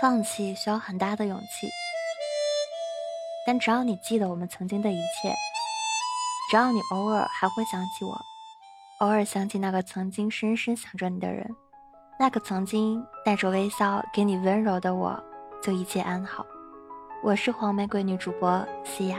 放弃需要很大的勇气，但只要你记得我们曾经的一切，只要你偶尔还会想起我，偶尔想起那个曾经深深想着你的人，那个曾经带着微笑给你温柔的我，就一切安好。我是黄玫瑰女主播西亚。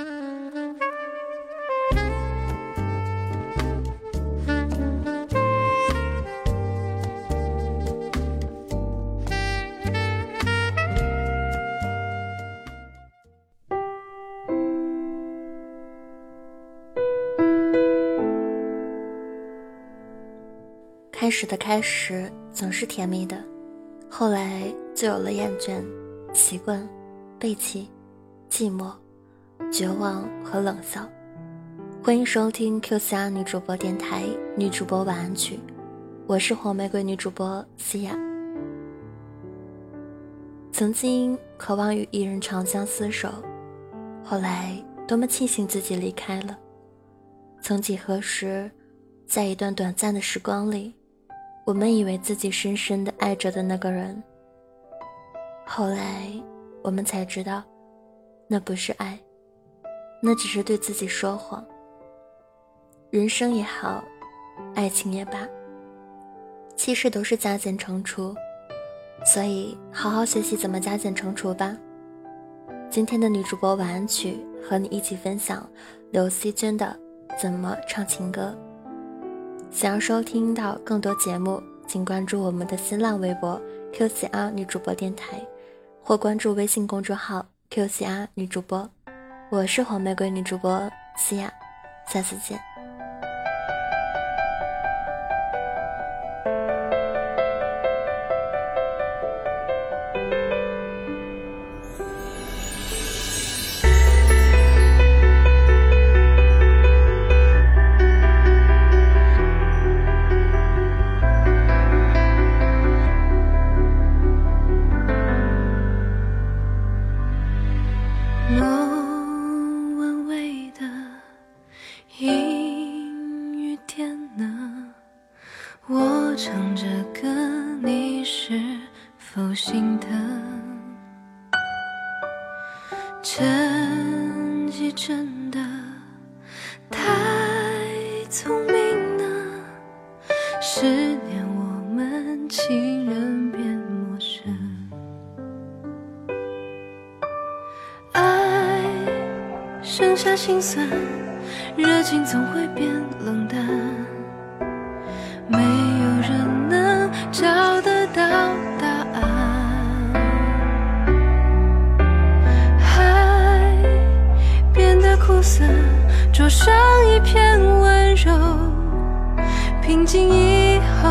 始的开始总是甜蜜的，后来就有了厌倦、习惯、背弃、寂寞、绝望和冷笑。欢迎收听 QCR 女主播电台女主播晚安曲，我是红玫瑰女主播西雅。曾经渴望与一人长相厮守，后来多么庆幸自己离开了。曾几何时，在一段短暂的时光里。我们以为自己深深的爱着的那个人，后来我们才知道，那不是爱，那只是对自己说谎。人生也好，爱情也罢，其实都是加减乘除，所以好好学习怎么加减乘除吧。今天的女主播晚安曲和你一起分享刘惜君的《怎么唱情歌》。想要收听到更多节目，请关注我们的新浪微博 QCR 女主播电台，或关注微信公众号 QCR 女主播。我是黄玫瑰女主播西亚，下次见。成绩真的太聪明呢，十年我们情人变陌生。爱剩下心酸，热情总会变冷淡，灼伤一片温柔。平静以后，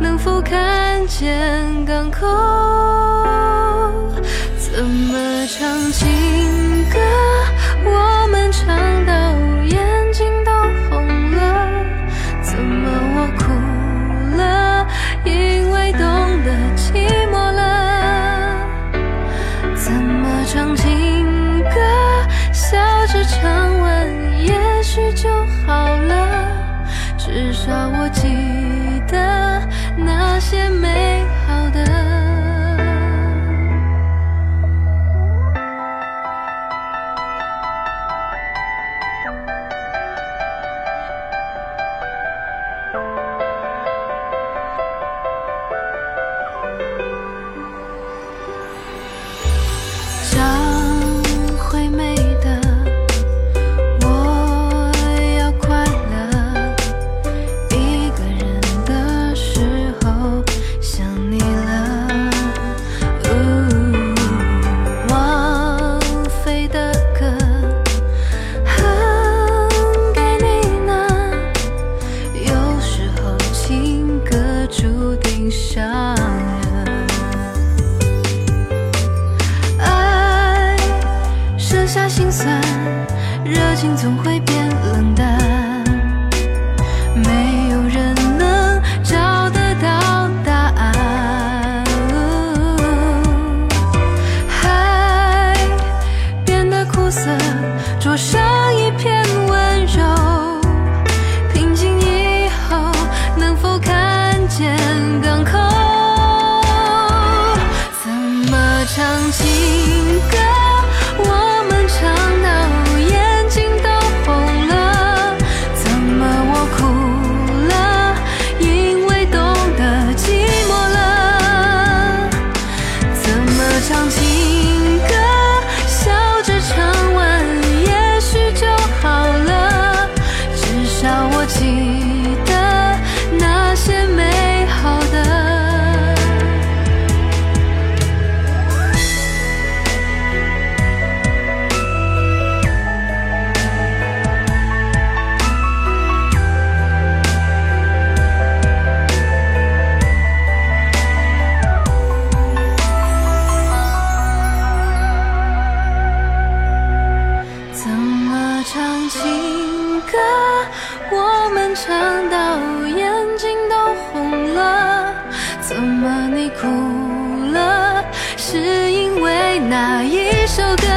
能否看见港口？怎么唱情歌？我们唱到眼睛都红了。怎么我哭了？因为懂得寂寞了。怎么唱情歌？笑着唱至少算热情总会变冷淡。没有人唱到眼睛都红了怎么你哭了？是因为哪一首歌